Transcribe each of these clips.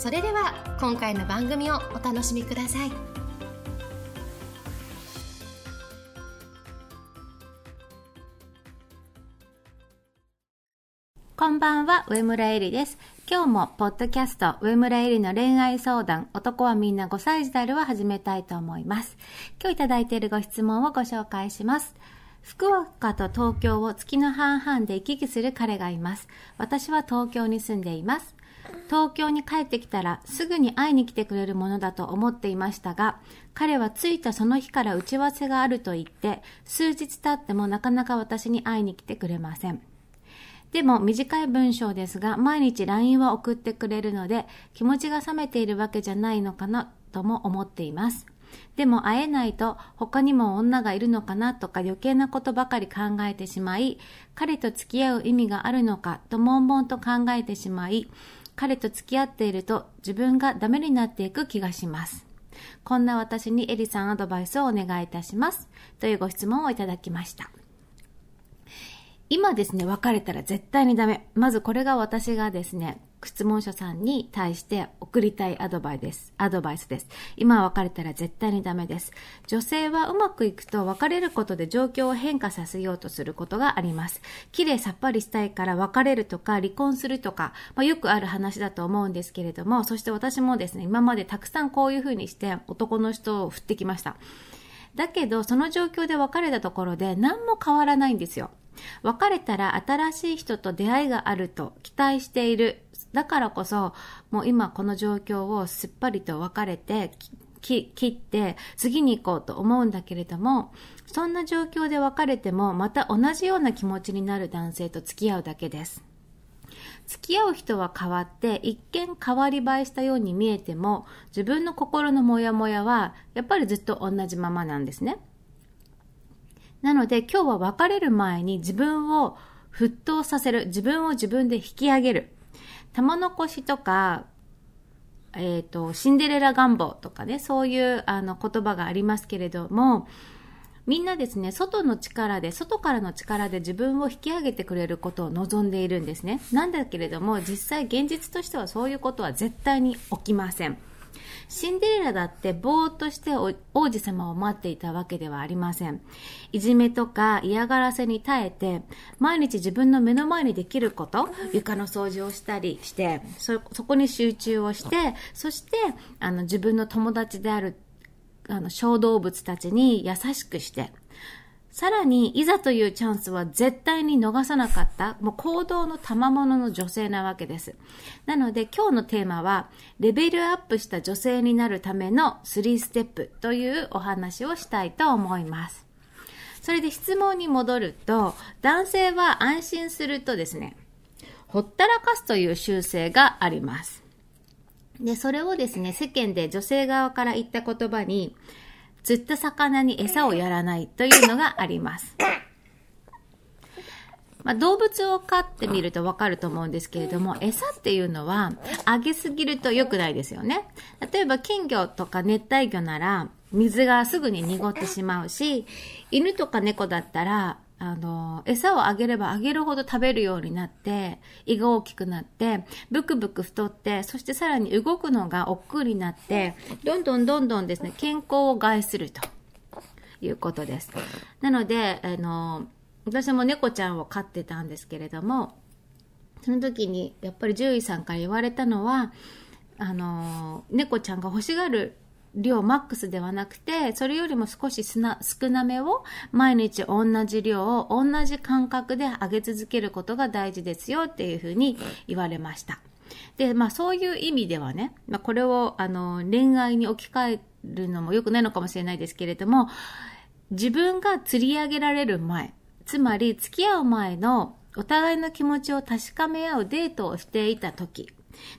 それでは今回の番組をお楽しみくださいこんばんは、上村えりです。今日も、ポッドキャスト、上村えりの恋愛相談、男はみんな5歳児であるを始めたいと思います。今日いただいているご質問をご紹介します。福岡と東京を月の半々で行き来する彼がいます。私は東京に住んでいます。東京に帰ってきたらすぐに会いに来てくれるものだと思っていましたが、彼は着いたその日から打ち合わせがあると言って、数日経ってもなかなか私に会いに来てくれません。でも短い文章ですが、毎日 LINE は送ってくれるので、気持ちが冷めているわけじゃないのかなとも思っています。でも会えないと他にも女がいるのかなとか余計なことばかり考えてしまい、彼と付き合う意味があるのかと悶々と考えてしまい、彼と付き合っていると自分がダメになっていく気がします。こんな私にエリさんアドバイスをお願いいたします。というご質問をいただきました。今ですね、別れたら絶対にダメ。まずこれが私がですね、質問者さんに対して送りたいアドバイスです。アドバイスです。今別れたら絶対にダメです。女性はうまくいくと別れることで状況を変化させようとすることがあります。綺麗さっぱりしたいから別れるとか離婚するとか、まあ、よくある話だと思うんですけれども、そして私もですね、今までたくさんこういうふうにして男の人を振ってきました。だけど、その状況で別れたところで何も変わらないんですよ。別れたら新しい人と出会いがあると期待している。だからこそ、もう今この状況をすっぱりと別れて、切って次に行こうと思うんだけれども、そんな状況で別れてもまた同じような気持ちになる男性と付き合うだけです。付き合う人は変わって一見変わり映えしたように見えても自分の心のモヤモヤはやっぱりずっと同じままなんですね。なので今日は別れる前に自分を沸騰させる。自分を自分で引き上げる。玉残しとか、えっ、ー、と、シンデレラ願望とかね、そういうあの言葉がありますけれども、みんなですね、外の力で、外からの力で自分を引き上げてくれることを望んでいるんですね。なんだけれども、実際現実としてはそういうことは絶対に起きません。シンデレラだってぼーっとして王子様を待っていたわけではありません。いじめとか嫌がらせに耐えて、毎日自分の目の前にできること、床の掃除をしたりして、そ、そこに集中をして、そして、あの、自分の友達である、あの、小動物たちに優しくして、さらに、いざというチャンスは絶対に逃さなかった、もう行動の賜物の女性なわけです。なので、今日のテーマは、レベルアップした女性になるための3ステップというお話をしたいと思います。それで質問に戻ると、男性は安心するとですね、ほったらかすという習性があります。で、それをですね、世間で女性側から言った言葉に、釣った魚に餌をやらないというのがあります。まあ、動物を飼ってみるとわかると思うんですけれども、餌っていうのは、あげすぎると良くないですよね。例えば、金魚とか熱帯魚なら、水がすぐに濁ってしまうし、犬とか猫だったら、あの、餌をあげればあげるほど食べるようになって、胃が大きくなって、ブクブク太って、そしてさらに動くのが億劫になって、どんどんどんどんですね、健康を害するということです。なので、あの、私も猫ちゃんを飼ってたんですけれども、その時にやっぱり獣医さんから言われたのは、あの、猫ちゃんが欲しがる量マックスではなくて、それよりも少し少なめを毎日同じ量を同じ感覚で上げ続けることが大事ですよっていうふうに言われました。で、まあそういう意味ではね、まあこれをあの恋愛に置き換えるのも良くないのかもしれないですけれども、自分が釣り上げられる前、つまり付き合う前のお互いの気持ちを確かめ合うデートをしていた時、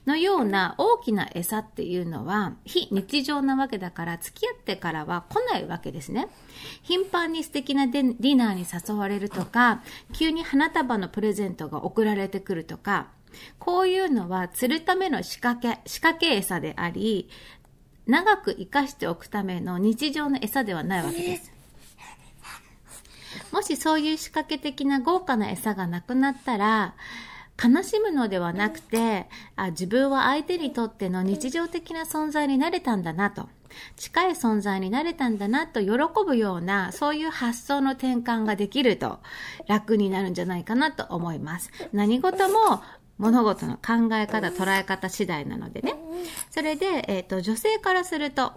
のような大きな餌っていうのは非日常なわけだから付き合ってからは来ないわけですね。頻繁に素敵なディナーに誘われるとか、急に花束のプレゼントが送られてくるとか、こういうのは釣るための仕掛け、仕掛け餌であり、長く生かしておくための日常の餌ではないわけです。もしそういう仕掛け的な豪華な餌がなくなったら、悲しむのではなくてあ、自分は相手にとっての日常的な存在になれたんだなと、近い存在になれたんだなと喜ぶような、そういう発想の転換ができると楽になるんじゃないかなと思います。何事も物事の考え方、捉え方次第なのでね。それで、えっ、ー、と、女性からすると、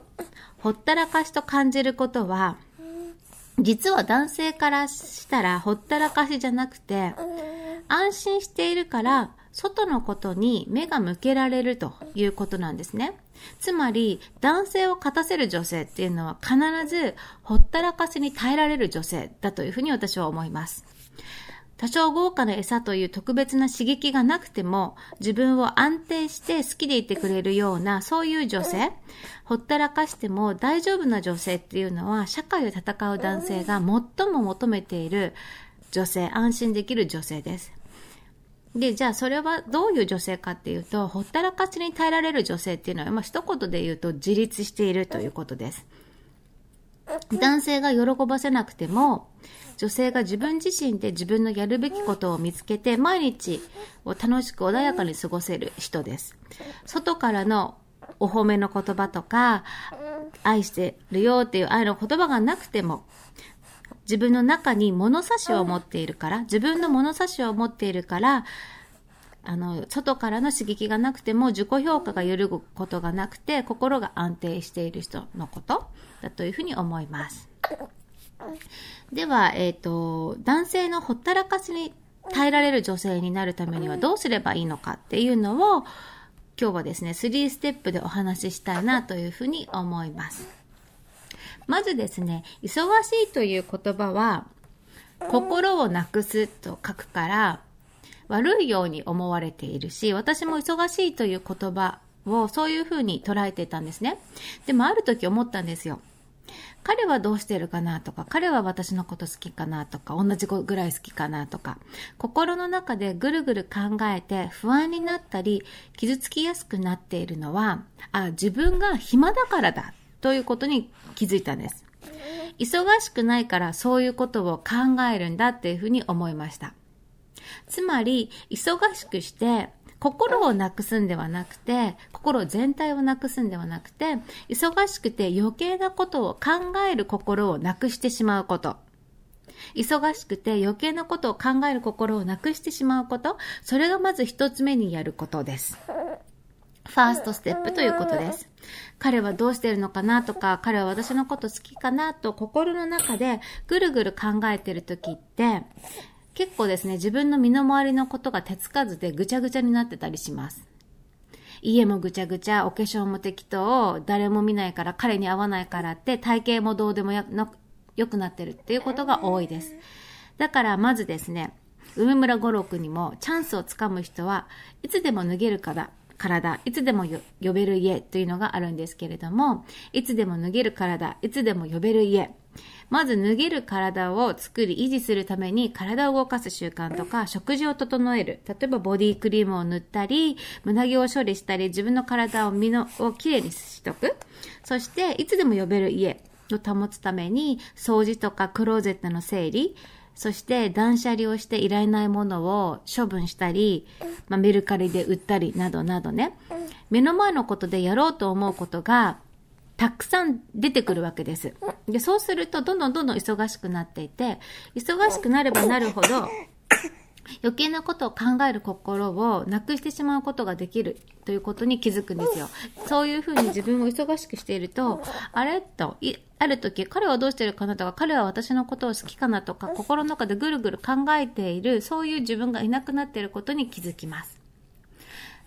ほったらかしと感じることは、実は男性からしたらほったらかしじゃなくて、安心しているから、外のことに目が向けられるということなんですね。つまり、男性を勝たせる女性っていうのは必ずほったらかしに耐えられる女性だというふうに私は思います。多少豪華な餌という特別な刺激がなくても自分を安定して好きでいてくれるようなそういう女性、ほったらかしても大丈夫な女性っていうのは社会を戦う男性が最も求めている女性、安心できる女性です。で、じゃあそれはどういう女性かっていうと、ほったらかしに耐えられる女性っていうのは、まあ一言で言うと自立しているということです。男性が喜ばせなくても、女性が自分自身で自分のやるべきことを見つけて、毎日を楽しく穏やかに過ごせる人です。外からのお褒めの言葉とか、愛してるよっていう愛の言葉がなくても、自分の中に物差しを持っているから、自分の物差しを持っているから、あの、外からの刺激がなくても自己評価が揺るぐことがなくて、心が安定している人のことだというふうに思います。では、えっ、ー、と、男性のほったらかしに耐えられる女性になるためにはどうすればいいのかっていうのを、今日はですね、3ステップでお話ししたいなというふうに思います。まずですね、忙しいという言葉は、心をなくすと書くから、悪いように思われているし、私も忙しいという言葉をそういう風に捉えていたんですね。でもある時思ったんですよ。彼はどうしてるかなとか、彼は私のこと好きかなとか、同じぐらい好きかなとか、心の中でぐるぐる考えて不安になったり、傷つきやすくなっているのは、あ、自分が暇だからだということに気づいたんです。忙しくないからそういうことを考えるんだっていうふうに思いました。つまり、忙しくして、心をなくすんではなくて、心全体をなくすんではなくて、忙しくて余計なことを考える心をなくしてしまうこと。忙しくて余計なことを考える心をなくしてしまうこと、それがまず一つ目にやることです。ファーストステップということです。彼はどうしてるのかなとか、彼は私のこと好きかなと心の中でぐるぐる考えてる時って、結構ですね、自分の身の回りのことが手つかずでぐちゃぐちゃになってたりします。家もぐちゃぐちゃ、お化粧も適当、誰も見ないから彼に合わないからって体型もどうでも良くなってるっていうことが多いです。だからまずですね、梅村五郎君にもチャンスをつかむ人はいつでも脱げるから体、いつでも呼べる家というのがあるんですけれども、いつでも脱げる体、いつでも呼べる家。まず脱げる体を作り維持するために体を動かす習慣とか食事を整える。例えばボディクリームを塗ったり、胸毛を処理したり、自分の体を身のをきれいにしとく。そして、いつでも呼べる家を保つために掃除とかクローゼットの整理、そして断捨離をしていられないものを処分したり、まあ、メルカリで売ったりなどなどね、目の前のことでやろうと思うことがたくさん出てくるわけです。で、そうするとどんどんどんどん忙しくなっていて、忙しくなればなるほど、余計なことを考える心をなくしてしまうことができるということに気づくんですよ。そういうふうに自分を忙しくしていると、あれと、ある時、彼はどうしてるかなとか、彼は私のことを好きかなとか、心の中でぐるぐる考えている、そういう自分がいなくなっていることに気づきます。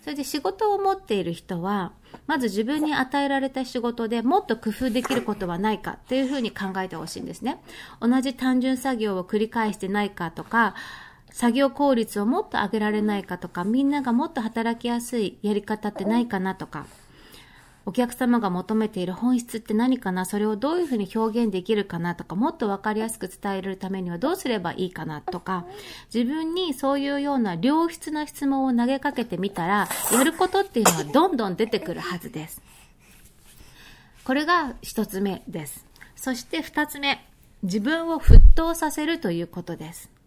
それで仕事を持っている人は、まず自分に与えられた仕事でもっと工夫できることはないかっていうふうに考えてほしいんですね。同じ単純作業を繰り返してないかとか、作業効率をもっと上げられないかとか、みんながもっと働きやすいやり方ってないかなとか、お客様が求めている本質って何かなそれをどういうふうに表現できるかなとか、もっとわかりやすく伝えるためにはどうすればいいかなとか、自分にそういうような良質な質問を投げかけてみたら、やることっていうのはどんどん出てくるはずです。これが一つ目です。そして二つ目、自分を沸騰させるということです。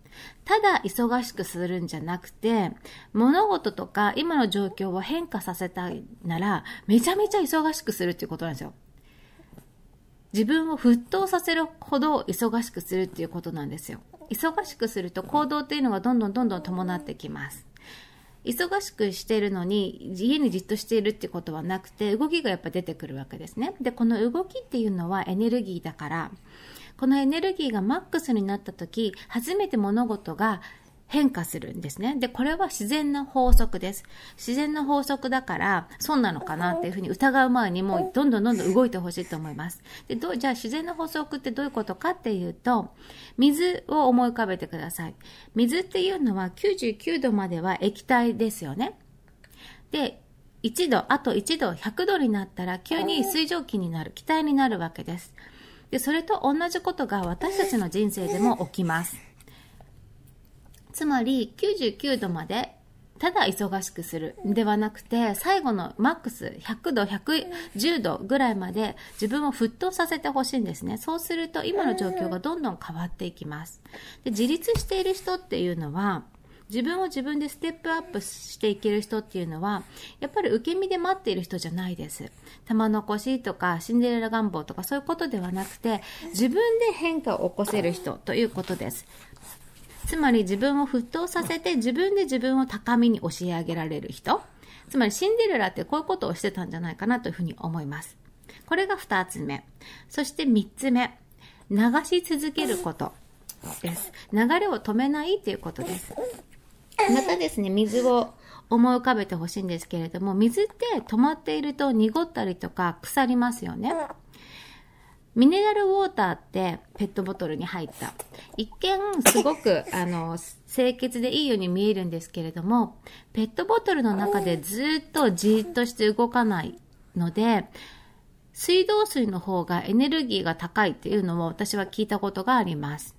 ただ忙しくするんじゃなくて、物事とか今の状況を変化させたいなら、めちゃめちゃ忙しくするっていうことなんですよ。自分を沸騰させるほど忙しくするっていうことなんですよ。忙しくすると行動っていうのがどんどんどんどん伴ってきます。忙しくしているのに家にじっとしているってことはなくて動きがやっぱ出てくるわけですね。で、この動きっていうのはエネルギーだからこのエネルギーがマックスになった時、初めて物事が変化するんですね。で、これは自然な法則です。自然な法則だから、そうなのかなっていうふうに疑う前にもうどんどんどんどん動いてほしいと思います。で、どう、じゃあ自然な法則ってどういうことかっていうと、水を思い浮かべてください。水っていうのは99度までは液体ですよね。で、1度、あと1度、100度になったら急に水蒸気になる、気体になるわけです。で、それと同じことが私たちの人生でも起きます。つまり、99度までただ忙しくするではなくて、最後のマックス100度、110度ぐらいまで自分を沸騰させてほしいんですね。そうすると今の状況がどんどん変わっていきます。で自立している人っていうのは、自分を自分でステップアップしていける人っていうのは、やっぱり受け身で待っている人じゃないです。玉残しとかシンデレラ願望とかそういうことではなくて、自分で変化を起こせる人ということです。つまり自分を沸騰させて自分で自分を高みに押し上げられる人。つまりシンデレラってこういうことをしてたんじゃないかなというふうに思います。これが二つ目。そして三つ目。流し続けることです。流れを止めないっていうことです。またですね、水を思い浮かべてほしいんですけれども、水って止まっていると濁ったりとか腐りますよね。ミネラルウォーターってペットボトルに入った。一見すごくあの清潔でいいように見えるんですけれども、ペットボトルの中でずっとじっとして動かないので、水道水の方がエネルギーが高いっていうのも私は聞いたことがあります。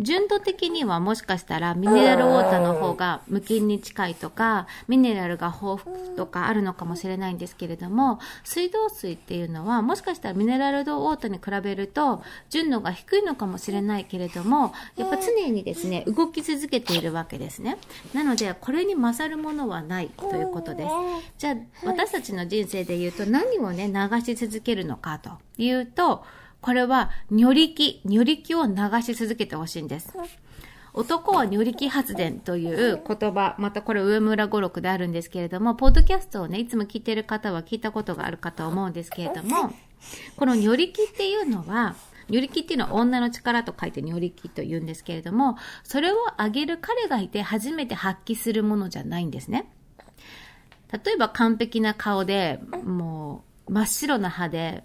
純度的にはもしかしたらミネラルウォーターの方が無菌に近いとか、ミネラルが豊富とかあるのかもしれないんですけれども、水道水っていうのはもしかしたらミネラルウォーターに比べると純度が低いのかもしれないけれども、やっぱ常にですね、動き続けているわけですね。なので、これに勝るものはないということです。じゃあ、私たちの人生で言うと何をね、流し続けるのかというと、これは、にょりき、にょりきを流し続けてほしいんです。男はにょりき発電という言葉、またこれ上村語録であるんですけれども、ポッドキャストをね、いつも聞いてる方は聞いたことがあるかと思うんですけれども、このにょりきっていうのは、にょりきっていうのは女の力と書いてにょりきと言うんですけれども、それを上げる彼がいて初めて発揮するものじゃないんですね。例えば完璧な顔で、もう真っ白な歯で、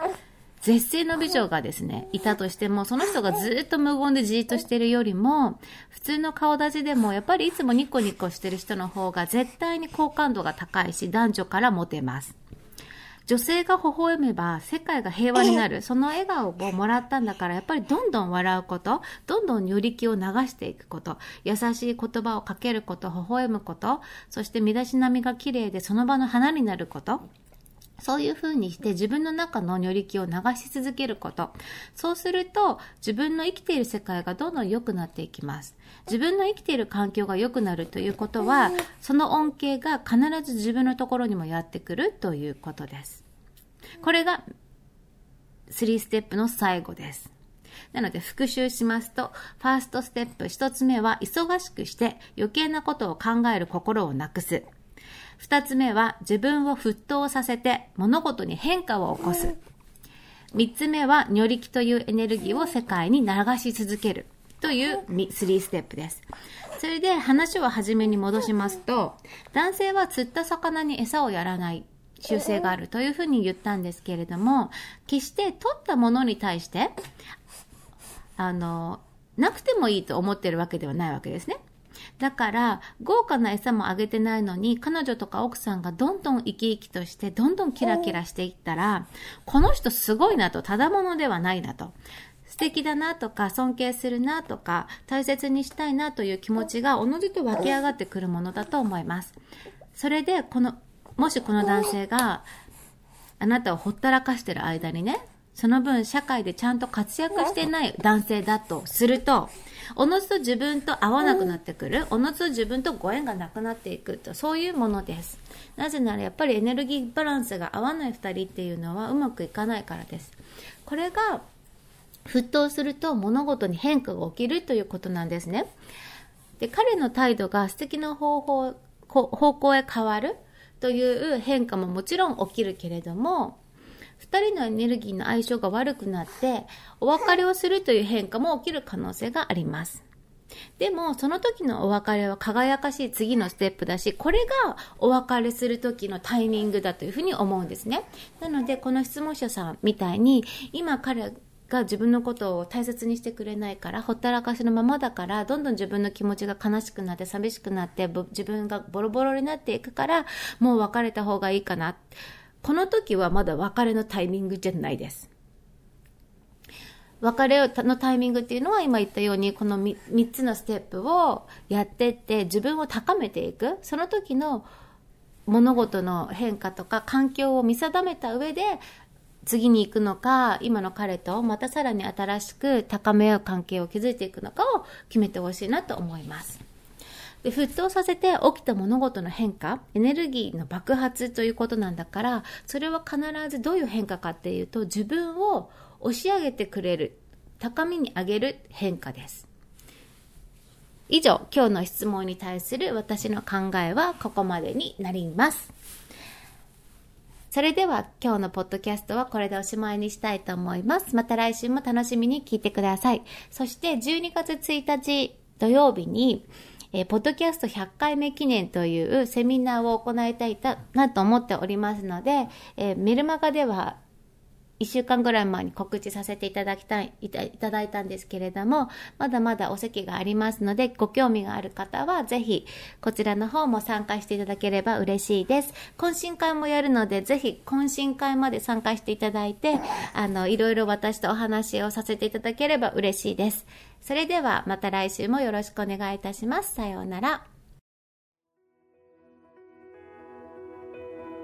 絶世の美女がですね、いたとしても、その人がずっと無言でじーっとしてるよりも、普通の顔立ちでも、やっぱりいつもニコニコしてる人の方が絶対に好感度が高いし、男女からモテます。女性が微笑めば世界が平和になる。その笑顔をもらったんだから、やっぱりどんどん笑うこと、どんどん寄り気を流していくこと、優しい言葉をかけること、微笑むこと、そして身だしなみが綺麗でその場の花になること、そういう風にして自分の中の如力を流し続けること。そうすると自分の生きている世界がどんどん良くなっていきます。自分の生きている環境が良くなるということは、その恩恵が必ず自分のところにもやってくるということです。これが3ステップの最後です。なので復習しますと、ファーストステップ1つ目は忙しくして余計なことを考える心をなくす。二つ目は自分を沸騰させて物事に変化を起こす。三つ目は、如力というエネルギーを世界に流し続ける。という3ステップです。それで話を初めに戻しますと、男性は釣った魚に餌をやらない習性があるというふうに言ったんですけれども、決して取ったものに対して、あの、なくてもいいと思ってるわけではないわけですね。だから豪華な餌もあげてないのに彼女とか奥さんがどんどん生き生きとしてどんどんキラキラしていったらこの人すごいなとただものではないなと。素敵だなとか尊敬するなとか大切にしたいなという気持ちがおのずと湧き上がってくるものだと思います。それでこのもしこの男性があなたをほったらかしてる間にねその分社会でちゃんと活躍してない男性だとすると、おのずと自分と合わなくなってくる、おのずと自分とご縁がなくなっていくと、そういうものです。なぜならやっぱりエネルギーバランスが合わない2人っていうのはうまくいかないからです。これが沸騰すると物事に変化が起きるということなんですね。で、彼の態度が素敵な方法、方向へ変わるという変化ももちろん起きるけれども、2人のエネルギーの相性が悪くなってお別れをするという変化も起きる可能性があります。でも、その時のお別れは輝かしい次のステップだし、これがお別れする時のタイミングだというふうに思うんですね。なので、この質問者さんみたいに、今彼が自分のことを大切にしてくれないから、ほったらかしのままだから、どんどん自分の気持ちが悲しくなって寂しくなって、自分がボロボロになっていくから、もう別れた方がいいかな。この時はまだ別れのタイミングじゃないです。別れのタイミングっていうのは今言ったようにこの 3, 3つのステップをやってって自分を高めていくその時の物事の変化とか環境を見定めた上で次に行くのか今の彼とまたさらに新しく高め合う関係を築いていくのかを決めてほしいなと思います。で、沸騰させて起きた物事の変化、エネルギーの爆発ということなんだから、それは必ずどういう変化かっていうと、自分を押し上げてくれる、高みに上げる変化です。以上、今日の質問に対する私の考えはここまでになります。それでは今日のポッドキャストはこれでおしまいにしたいと思います。また来週も楽しみに聞いてください。そして12月1日土曜日にえー、ポッドキャスト100回目記念というセミナーを行いたいなと思っておりますので、えー、メルマガでは1週間ぐらい前に告知させていただきたい、いただいたんですけれども、まだまだお席がありますので、ご興味がある方はぜひ、こちらの方も参加していただければ嬉しいです。懇親会もやるので、ぜひ懇親会まで参加していただいて、あの、いろいろ私とお話をさせていただければ嬉しいです。それではまた来週もよろしくお願いいたします。さようなら。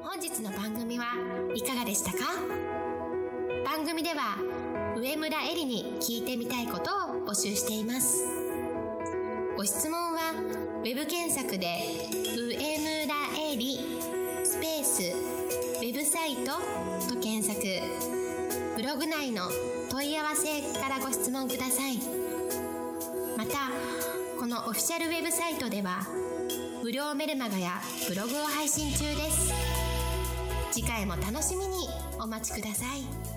本日の番組はいかがでしたか？番組では上村えりに聞いてみたいことを募集しています。ご質問は web 検索で上村えりスペースウェブサイトと検索ブログ内の問い合わせからご質問ください。またこのオフィシャルウェブサイトでは無料メルマガやブログを配信中です次回も楽しみにお待ちください。